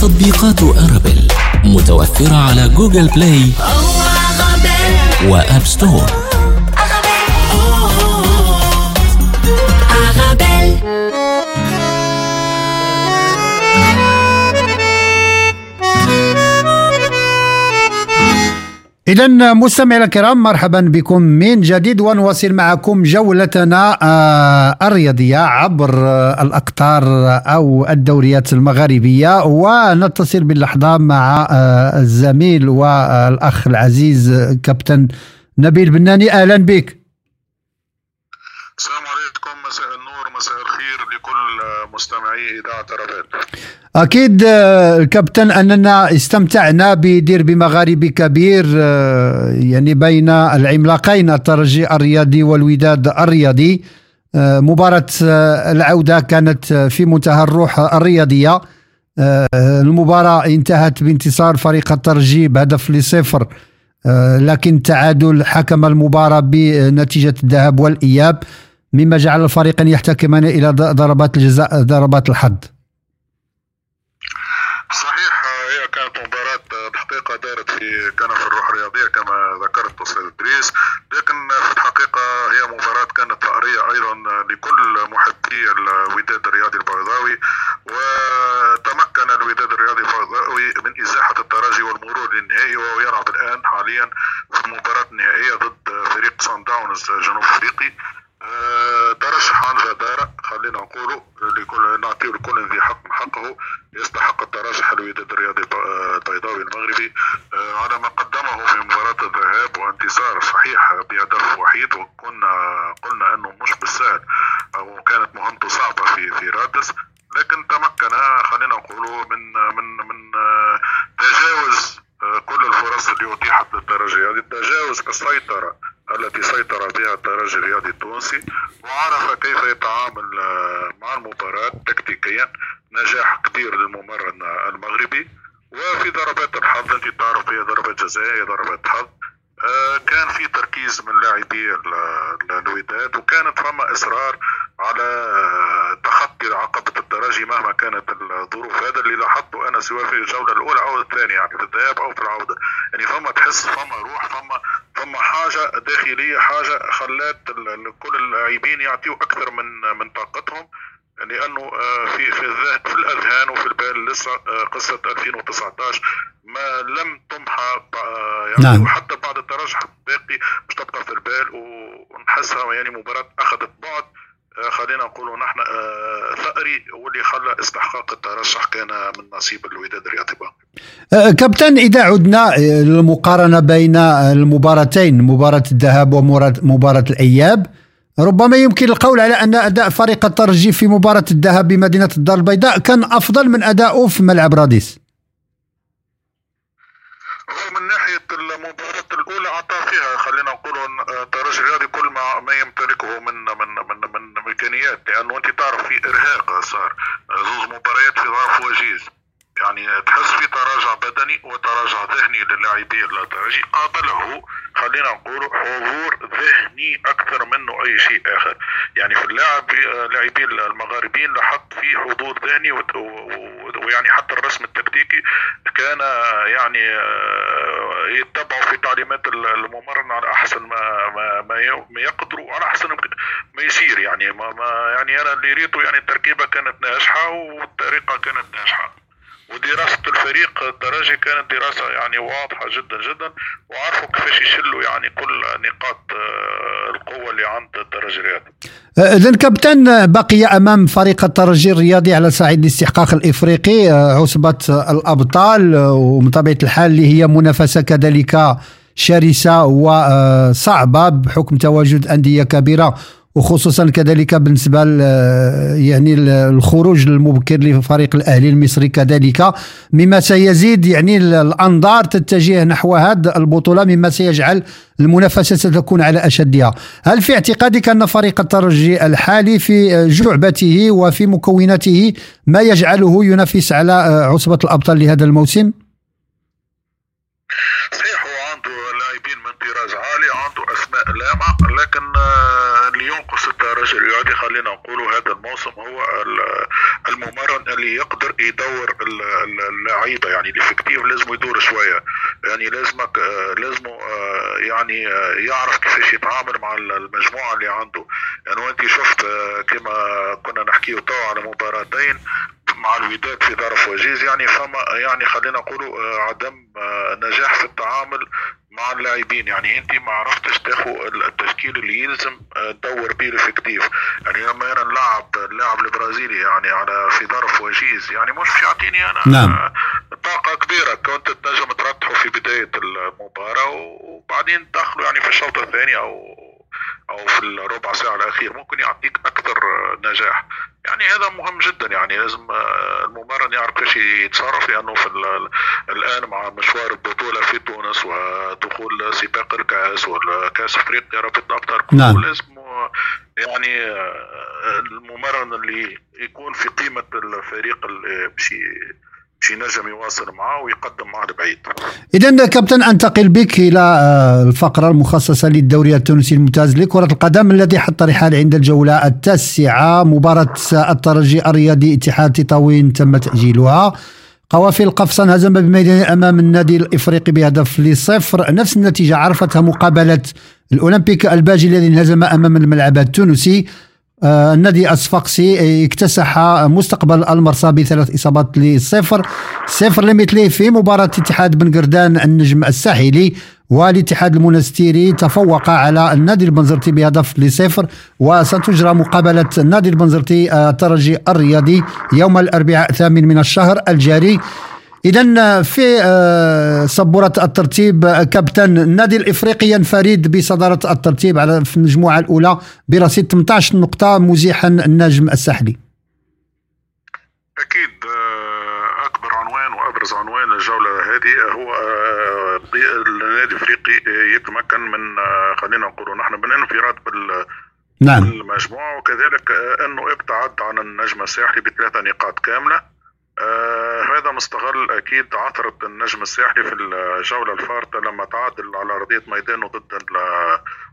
تطبيقات أرابيل متوفرة على Google Play و App Store. إذا مستمعينا الكرام مرحبا بكم من جديد ونواصل معكم جولتنا آه، الرياضية عبر آه، الأقطار أو الدوريات المغاربية. ونتصل باللحظة مع آه، الزميل والأخ العزيز كابتن نبيل بناني. أهلا بك. السلام عليكم مساء النور مساء الخير لكل مستمعي إذاعة ربات أكيد آه، الكابتن أننا استمتعنا بديربي مغاربي كبير آه، يعني بين العملاقين الترجي الرياضي والوداد الرياضي. آه، مباراة العودة كانت في منتهى الروح الرياضية. المباراة انتهت بانتصار فريق الترجي بهدف لصفر لكن تعادل حكم المباراة بنتيجة الذهاب والإياب. مما جعل الفريقين يحتكمان إلى ض- ضربات الجزاء ضربات الحظ صحيح هي كانت مباراة الحقيقة دارت في كان في الروح الرياضية كما ذكرت أستاذ إدريس. لكن في الحقيقة هي مباراة كانت ثأرية أيضا لكل محبي الوداد الرياضي البيضاوي وتمكن الوداد الرياضي البيضاوي من إزاحة الترجي والمرور للنهائي وهو يلعب الآن حاليا في المباراة النهائية ضد فريق سان داونز جنوب أفريقي. آه، ترشح عن جدارة خلينا نقوله لكل نعطيه لكل ذي حق حقه يستحق الترشح الوداد الرياضي آه، البيضاوي المغربي. آه، على ما قدمه في مباراة الذهاب وانتصار صحيح بهدف وحيد وكنا قلنا إنه مش بالسهل أو كانت مهمته صعبة في في رادس. لكن تمكن خلينا نقوله من من من آه، تجاوز آه، كل الفرص اللي أتيحت للترجي. هذه تجاوز السيطرة التي سيطر بها الترجي الرياضي التونسي وعرف كيف يتعامل آه، مع المباراة تكتيكيا. نجاح كبير للممرن المغربي. وفي ضربات الحظ أنت تعرف هي ضربات جزاء هي ضربات حظ. آه، كان في تركيز من لاعبي ال- ال- الوداد وكانت فما إصرار على آه، تخطي عقبة الترجي مهما كانت الظروف. هذا اللي لاحظته أنا سواء في الجولة الأولى أو الثانية يعني في الذهاب أو في العودة. يعني فما تحس فما روح فما فما حاجة داخلية حاجة خلات كل اللاعبين يعطيوا أكثر من من طاقتهم لأنه آه، في في الذهن في الأذهان وفي البال لسه آه، قصة 2019 ما لم تمحى آه، يعني نعم. وحتى بعد الترشح الباقي مش تبقى في البال ونحسها يعني مباراة أخذت بعد خلينا نقولوا نحن آه، ثأري واللي خلى استحقاق الترشح كان من نصيب الوداد الرياضي. آه، كابتن إذا عدنا آه، للمقارنة بين المباراتين مباراة الذهاب ومباراة الإياب ربما يمكن القول على أن أداء فريق الترجي في مباراة الذهاب بمدينة الدار البيضاء كان أفضل من أدائه في ملعب راديس من ناحية المباراة الأولى أعطى فيها خلينا نقول الترجي الرياضي كل ما ما يمتلكه من من من من امكانيات لأنه أنت تعرف في إرهاق صار. زوز مباريات في ظرف وجيز. يعني تحس في تراجع بدني وتراجع ذهني للاعبي الترجي قابله خلينا نقول حضور ذهني أكثر منه أي شيء آخر. يعني في اللاعب لاعبين المغاربين لاحظت في حضور ذهني ويعني حتى الرسم التكتيكي كان يعني آه، يتبعوا في تعليمات ال- الممرن على أحسن ما ما ما يقدروا وعلى أحسن ما يصير يعني. ما يعني أنا اللي ريته يعني التركيبة كانت ناجحة والطريقة كانت ناجحة. ودراسة الفريق الترجي كانت دراسة يعني واضحة جدا جدا وعرفوا كيفاش يشلوا يعني كل نقاط آه، القوة اللي عند الترجي الرياضي إذا كابتن بقي أمام فريق الترجي الرياضي على صعيد الاستحقاق الإفريقي آه، عصبة الأبطال ومن الحال اللي هي منافسة كذلك شرسة وصعبة بحكم تواجد أندية كبيرة. وخصوصا كذلك بالنسبة ل- يعني الخروج المبكر لفريق الأهلي المصري كذلك مما سيزيد يعني الأنظار تتجه نحو هذه البطولة مما سيجعل المنافسة ستكون على أشدها هل في اعتقادك أن فريق الترجي الحالي في جعبته وفي مكوناته ما يجعله ينافس على عصبة الأبطال لهذا الموسم؟ صحيح هو عنده لاعبين من طراز عالي عنده أسماء لامعة لكن آه، الرياضي خلينا نقولوا هذا الموسم هو ال- الممرن اللي يقدر يدور ال- ال- اللعيبة. يعني ال effectif لازم يدور شوية. يعني لازمك آه، لازمه آه، يعني آه، يعرف كيفاش يتعامل مع ال- المجموعة اللي عنده. يعني وانت شفت كما كنا نحكيه تو على مباراتين مع الوداد في ظرف وجيز. يعني فما يعني خلينا نقولوا عدم نجاح في التعامل مع اللاعبين. يعني انت ما عرفتش تاخذ التشكيل اللي يلزم آه، تدور به ال effectif يعني لما أنا نلعب اللاعب البرازيلي يعني على في ظرف وجيز يعني مش يعطيني أنا نعم. آه، طاقة كبيرة. كنت تنجم ترتحوا في بداية المباراة وبعدين تدخلوا يعني في الشوط الثاني أو أو في الربع ساعة الأخير. ممكن يعطيك أكثر نجاح. يعني هذا مهم جدا يعني لازم آه، الممرن يعرف كيفاش يتصرف لأنه في ال- الآن مع مشوار البطولة في تونس ودخول سباق الكأس والكأس أفريقيا رابطة الأبطال كله نعم. لازم آه، يعني آه، الممرن اللي يكون في قيمة الفريق اللي باش ي- باش ينجم يواصل معاه ويقدم معاه لبعيد إذا كابتن أنتقل بك إلى آه، الفقرة المخصصة للدوري التونسي الممتاز لكرة القدم الذي حط رحال عند الجولة التاسعة مباراة الترجي الرياضي اتحاد تطاوين تم تأجيلها. قوافل القفصان هزم بميدان أمام النادي الإفريقي بهدف لصفر. نفس النتيجة عرفتها مقابلة الأولمبيك الباجي الذي انهزم أمام الملعب التونسي. النادي الصفاقسي اكتسح مستقبل المرسى بثلاث إصابات لصفر. صفر لمثله في مباراة اتحاد بن قردان النجم الساحلي. والاتحاد المنستيري تفوق على النادي البنزرتي بهدف لصفر وستجرى مقابلة النادي البنزرتي آه، الترجي الرياضي يوم الأربعاء الثامن من الشهر الجاري. اذا في سبوره الترتيب آه، كابتن النادي الافريقي ينفرد بصدارة الترتيب على في المجموعة الأولى برصيد 18 نقطة مزيحا النجم الساحلي. أكيد آه، أكبر عنوان وأبرز عنوان الجولة هذه هو آه، النادي الإفريقي يتمكن من خلينا نقول نحن من انفراد بال نعم. المجموعة وكذلك أنه ابتعد عن النجم الساحلي بثلاثة نقاط كاملة. آه هذا مستغل أكيد عثرة النجم الساحلي في الجولة الفارطة لما تعادل على أرضية ميدانه ضد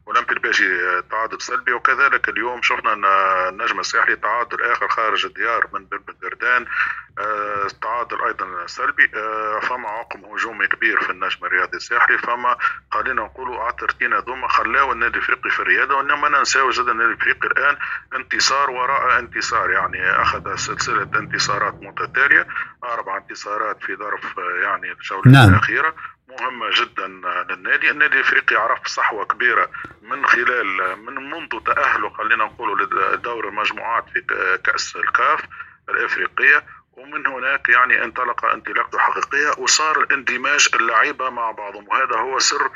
الأولمبي الباجي آه، تعادل سلبي وكذلك اليوم شفنا أن النجم الساحلي تعادل آخر خارج الديار من بن قردان آه تعادل أيضا سلبي آه فما عقم هجومي كبير في النجم الرياضي الساحلي فما خلينا نقولوا عثرتين هذوما خلاو النادي الإفريقي في الرياده وإنما ننساو جدا النادي الإفريقي الآن انتصار وراء انتصار يعني أخذ سلسلة انتصارات متتالية أربع انتصارات في ظرف يعني الجولة نعم. الأخيرة مهمة جدا للنادي. النادي الإفريقي عرف صحوة كبيرة من خلال من منذ تأهله خلينا نقولوا لدور المجموعات في كأس الكاف الإفريقية. ومن هناك يعني انطلق انطلاقته حقيقية وصار الاندماج اللعيبة مع بعضهم. وهذا هو سر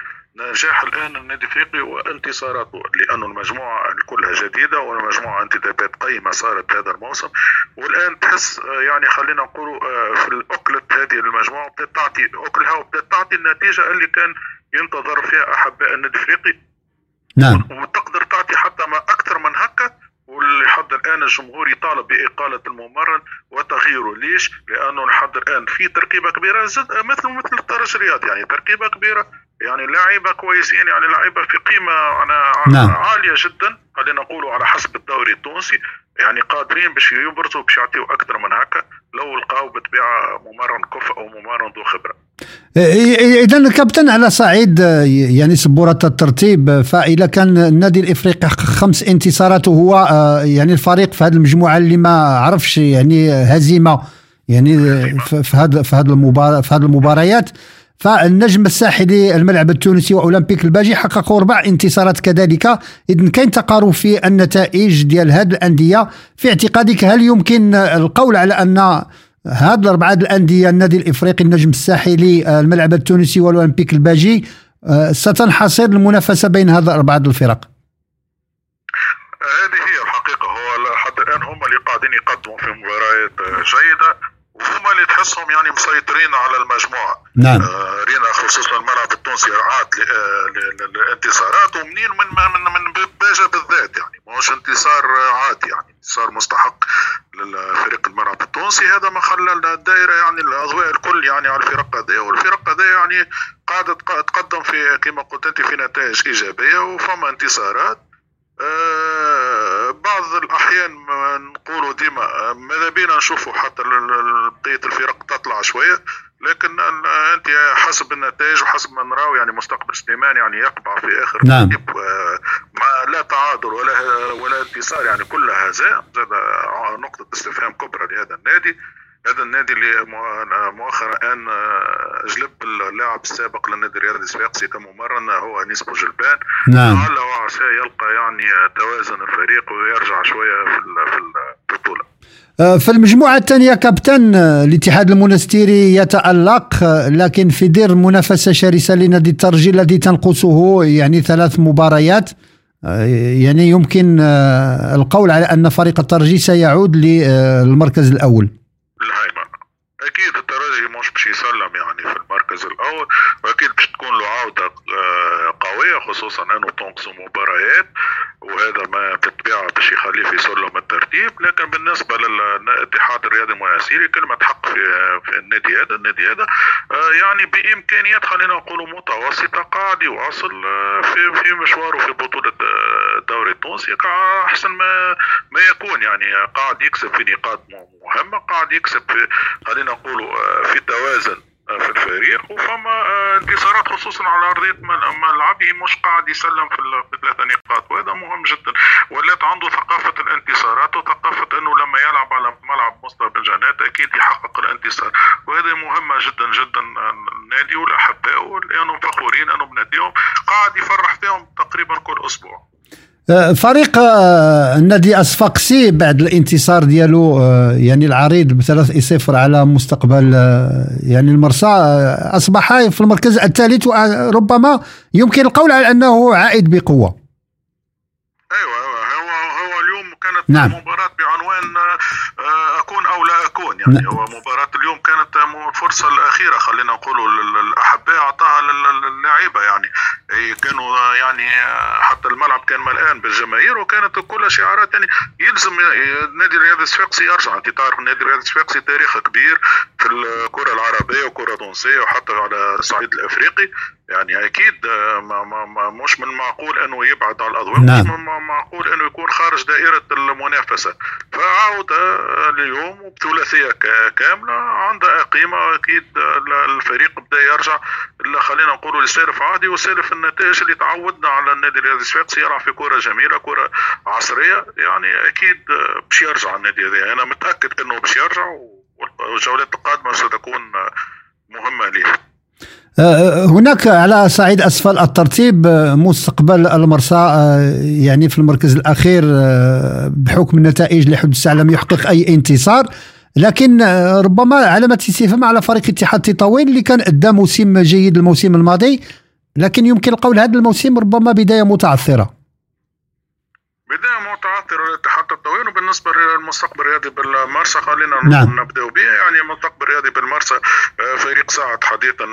نجاح الآن النادي الإفريقي وانتصاراته لأنه المجموعة كلها جديدة والمجموعة انتدابات قيمة صارت هذا الموسم. والآن تحس آه، يعني خلينا نقولوا آه، في الاكله هذه المجموعة بدأت تعطي أكلها وبدات تعطي النتيجة اللي كان ينتظر فيها أحباء النادي الإفريقي. نعم. وتقدر تعطي حتى ما أكثر من هكا. ولحد الآن الجمهور يطالب بإقالة الممرن وتغييره. ليش؟ لأنه لحد الآن في تركيبة كبيرة مثل مثل الترجي الرياضي يعني تركيبة كبيرة. يعني لعيبة كويسين يعني لعيبة في قيمة أنا نعم. عالية جدا. خلينا نقولوا على حسب الدوري التونسي. يعني قادرين باش يبرزوا باش يعطيوا أكثر من هكا. لو لقاو بالطبيعه ممرن كفء أو ممرن ذو خبرة. اذا كابتن على صعيد يعني سبورة الترتيب فاذا كان النادي الإفريقي حقق خمس انتصارات وهو آه، يعني الفريق في هذه المجموعة اللي ما عرفش يعني هزيمة يعني في هذا في هذه المباراه في هذه المباريات. فالنجم الساحلي الملعب التونسي وأولمبيك الباجي حققوا أربع انتصارات كذلك. اذا كاين تقارب في النتائج ديال هذه الأندية. في اعتقادك هل يمكن القول على أن هاد الأربعة الأندية النادي الإفريقي النجم الساحلي الملعب التونسي والأولمبيك الباجي آه، ستنحصر المنافسة بين هذا الأربعة الفرق؟ هذه هي الحقيقة. هو حتى الآن هم اللي قاعدين يقدموا في مباريات آه، جيدة. وهم اللي تحسهم يعني مسيطرين على المجموعة. نعم. آه، رينا خصوصا الملعب التونسي عاد آه، للانتصارات ومنين من من من باجا بالذات يعني. ماهوش انتصار عادي يعني انتصار مستحق للفريق الملعب التونسي. هذا ما خلى الدائرة يعني الأضواء الكل يعني على الفرق هذه والفرق هذه يعني قاعدة تق- تقدم في كما قلت أنت في نتائج إيجابية وفما انتصارات. آه، بعض الأحيان ما نقولوا ديما ماذا بينا نشوفوا حتى بقية الفرق تطلع شوية لكن أنت حسب النتائج وحسب ما نراو يعني مستقبل سليمان يعني يقبع في آخر نعم. ما لا تعادل ولا ولا انتصار يعني كل هذا زاد نقطة استفهام كبرى لهذا النادي هذا النادي اللي مؤخرا ان آه، جلب اللاعب السابق للنادي الرياضي الصفاقسي كممرن هو انيس بوجلبان نعم. لعل وعسى يلقى يعني توازن الفريق ويرجع شوية في ال- في آه، في المجموعة الثانية كابتن آه، الاتحاد المنستيري يتألق آه، لكن في دير منافسة شرسة لنادي الترجي الذي تنقصه يعني ثلاث مباريات. آه، يعني يمكن آه، القول على أن فريق الترجي سيعود للمركز الأول. أكيد الترجي مش باش يسلم. المركز الأول وأكيد باش تكون له عودة آه، قوية خصوصا أنه تنقصوا مباريات وهذا ما بالطبيعه باش يخليه في سلم الترتيب. لكن بالنسبة للاتحاد الرياضي المياسيري كلمة حق في في النادي هذا النادي هذا آه، يعني بإمكانيات خلينا نقولوا متوسطة قاعد يواصل آه، في في مشواره في بطولة الدوري التونسي أحسن ما ما يكون. يعني قاعد يكسب في نقاط مهمة قاعد يكسب في خلينا نقولوا آه، في توازن في الفريق وفما آه، انتصارات خصوصا على ارضيه مل- ملعبه مش قاعد يسلم في ثلاثة نقاط وهذا مهم جدا. ولات عنده ثقافة الانتصارات وثقافة إنه لما يلعب على ملعب مصطفى بن جنات أكيد يحقق الانتصار. وهذه مهمة جدا جدا النادي والاحباء لانهم فخورين انه بناديهم قاعد يفرح فيهم تقريبا كل أسبوع. آه، فريق آه، النادي الصفاقسي بعد الانتصار ديالو آه، يعني العريض بثلاث صفر على مستقبل آه، يعني المرسى آه، أصبح في المركز الثالث وربما يمكن القول على أنه عائد بقوة هو اليوم كانت نعم. مباراة بعنوان آه، أكون أو لا أكون يعني. هو مباراة اليوم كانت الفرصة الأخيرة خلينا نقولوا للأحباء أعطاها لل- للاعيبة يعني إيه، كانوا يعني حتى الملعب كان ملآن بالجماهير وكانت كل شعارات يعني يلزم ي- النادي الرياضي الصفاقسي يرجع أنت تعرف النادي الرياضي الصفاقسي تاريخ كبير في الكرة العربية وكرة تونسية وحتى على الصعيد الأفريقي يعني أكيد آه، ما ما ما مش من المعقول أنه يبعد على الأضواء نعم. مش من المعقول أنه يكون خارج دائرة المنافسة. فعودة اليوم بثلاثية ك- كاملة عندها قيمة أكيد الفريق بدأ يرجع خلينا نقولوا لسالف عادي وسالف النتائج اللي تعودنا على النادي الرياضي الصفاقسي يلعب في كرة جميلة كرة عصرية يعني أكيد باش يرجع النادي هذا. أنا متأكد أنه باش يرجع والجولات القادمة ستكون مهمة ليه. آه، هناك على صعيد أسفل الترتيب آه، مستقبل المرسى يعني في المركز الأخير بحكم النتائج اللي حدث لم يحقق أي انتصار. لكن ربما علامة استفهام على فريق اتحاد تطاوين اللي كان ادى موسم جيد الموسم الماضي لكن يمكن القول هذا الموسم ربما بداية متعثرة. بداية متعثرة للاتحاد التطوير وبالنسبة للمستقبل الرياضي بالمرسى خلينا نعم. نبدأ به يعني المستقبل الرياضي بالمرسى آه، فريق صعد حديثا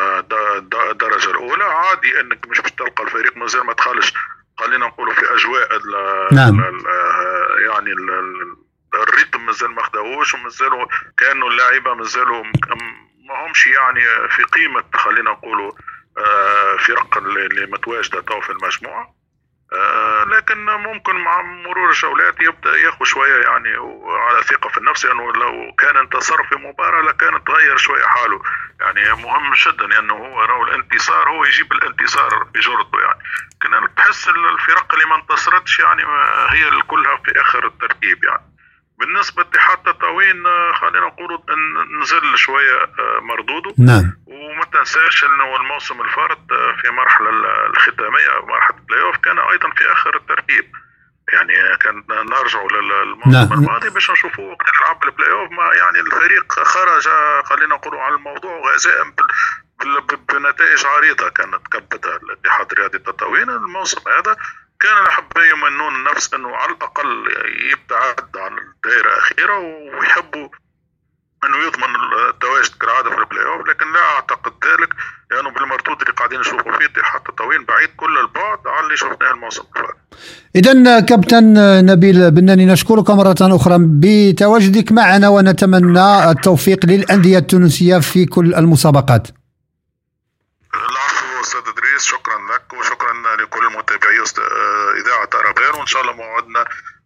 للدرجة الأولى عادي أنك مش باش تلقى الفريق مازال ما دخلش خلينا نقولوا في أجواء ال- نعم. ال- آه، يعني ال- ال- الريتم مازال ما خداوش ومازالوا كانوا اللاعيبه مازالوا ما همش يعني في قيمة خلينا نقولوا آه، فرق اللي متواجدة تو في المجموعة آه، لكن ممكن مع مرور الجولات يبدأ ياخذ شوية يعني وعلى ثقة في النفس يعني لو كان انتصر في مباراة لكان تغير شوية حاله. يعني مهم جدا لأنه هو راهو الانتصار هو يجيب الانتصار بجرته يعني. لكن تحس الفرق اللي ما انتصرتش يعني هي كلها في آخر الترتيب يعني. بالنسبة لاتحاد تطاوين آه، خلينا نقول نزل شوية آه، مردوده نعم. وما تنساش إنه الموسم الفارط آه، في مرحلة ال- الختامية مرحلة البلاي اوف كان أيضا في آخر الترتيب. يعني كان نرجعوا للموسم نعم. الماضي باش نشوفوا وقت نلعب البلاي اوف ما يعني الفريق خرج خلينا نقولوا على الموضوع عزاء بنتائج عريضة كانت تكبدها الاتحاد الرياضي التطاوين. الموسم هذا كان الأحباء يمنون النفس انه على الاقل يبتعد عن الدائرة الأخيرة ويحبوا أنه يضمن التواجد كالعادة في البلاي اوف لكن لا أعتقد ذلك لأنه بالمردود اللي قاعدين نشوفوا فيه اتحاد التطاوين بعيد كل البعد عن اللي شفناه الموسم إذا كابتن نبيل بناني نشكرك مرة أخرى بتواجدك معنا ونتمنى التوفيق للأندية التونسية في كل المسابقات. العفو أستاذ إدريس شكرا لك. وشكرا لكل متابعي إذاعة ارابير وإن شاء الله موعدنا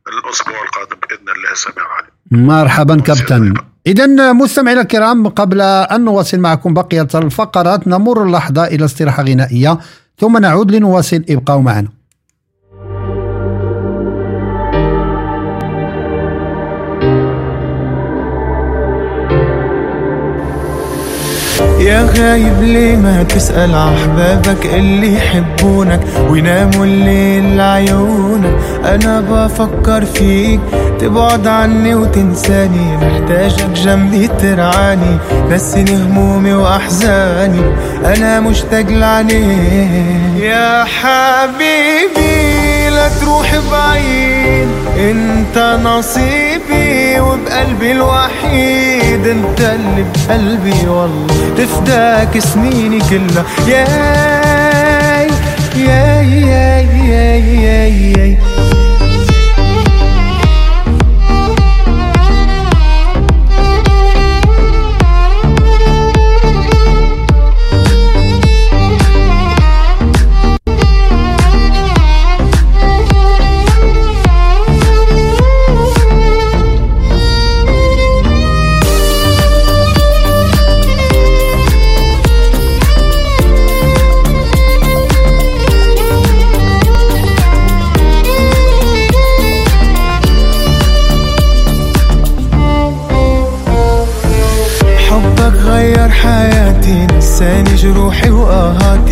الأسبوع القادم بإذن الله. سميع عليم مرحبا كابتن. إذا مستمعينا الكرام قبل أن نواصل معكم بقية الفقرات نمر اللحظة إلى استراحة غنائية ثم نعود لنواصل. ابقوا معنا. يا غايب ليه ما تسأل أحبابك اللي يحبونك ويناموا الليل لعيونك أنا بفكر فيك تبعد عني وتنساني. محتاجك جنبي ترعاني نسيني همومي وأحزاني. أنا مشتاق لعينيك يا حبيبي. تروح بعيد. انت نصيبي وبقلبي الوحيد. انت اللي بقلبي والله تفداك سنيني كلها. ياي ياي ياي ياي ياي, ياي.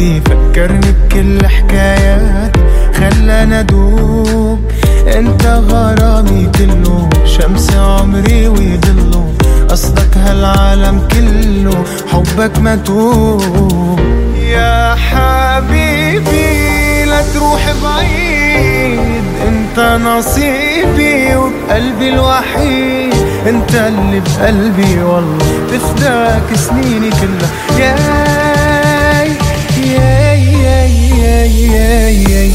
وآهاتي فكرني بكل حكايات خلاني أدوب انت غرامي كله شمس عمري ويضله قصدك هالعالم كله حبك متوب يا حبيبي لا تروح بعيد. انت نصيبي وبقلبي الوحيد. انت اللي بقلبي والله تفداك سنيني كلها. ياي ياي ياي,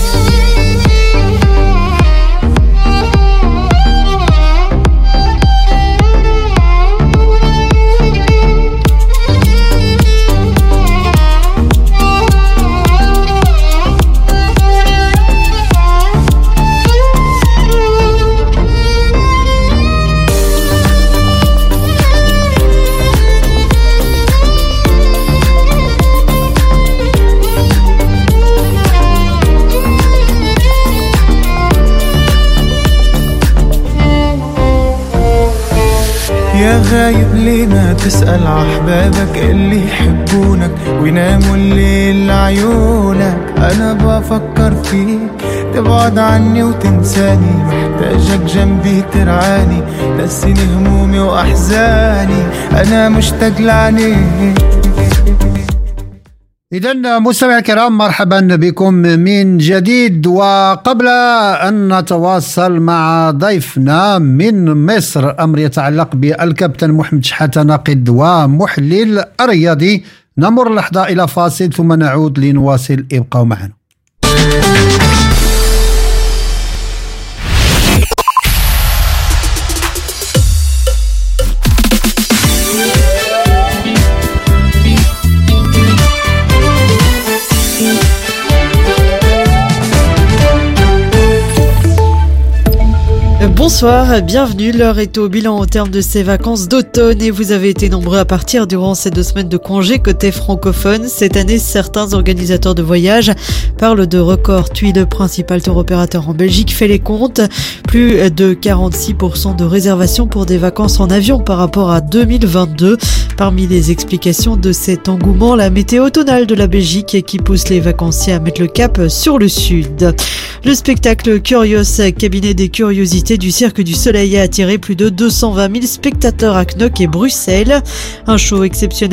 غايب ليه ما تسأل أحبابك اللي يحبونك ويناموا الليل لعيونك؟ أنا بفكر فيك تبعد عني وتنساني محتاجك جنبي ترعاني نسيني همومي وأحزاني أنا مشتاق لعينيك إذا مستمعي الكرام مرحبا بكم من جديد. وقبل أن نتواصل مع ضيفنا من مصر أمر يتعلق بالكابتن محمد شحاتة ناقد ومحلل رياضي نمر لحظة إلى فاصل ثم نعود لنواصل. ابقوا معنا. Bonsoir, bienvenue. L'heure est au bilan au terme de ces vacances d'automne et vous avez été nombreux à partir durant ces deux semaines de congé côté francophone. Cette année, certains organisateurs de voyages parlent de records. TUI, le principal tour opérateur en Belgique, fait les comptes. Plus de 46% de réservations pour des vacances en avion par rapport à 2022. Parmi les explications de cet engouement, la météo tonale de la Belgique qui pousse les vacanciers à mettre le cap sur le sud. Le spectacle Curious, cabinet des curiosités du Cirque du Soleil, a attiré plus de 220 000 spectateurs à Knock et Bruxelles. Un show exceptionnel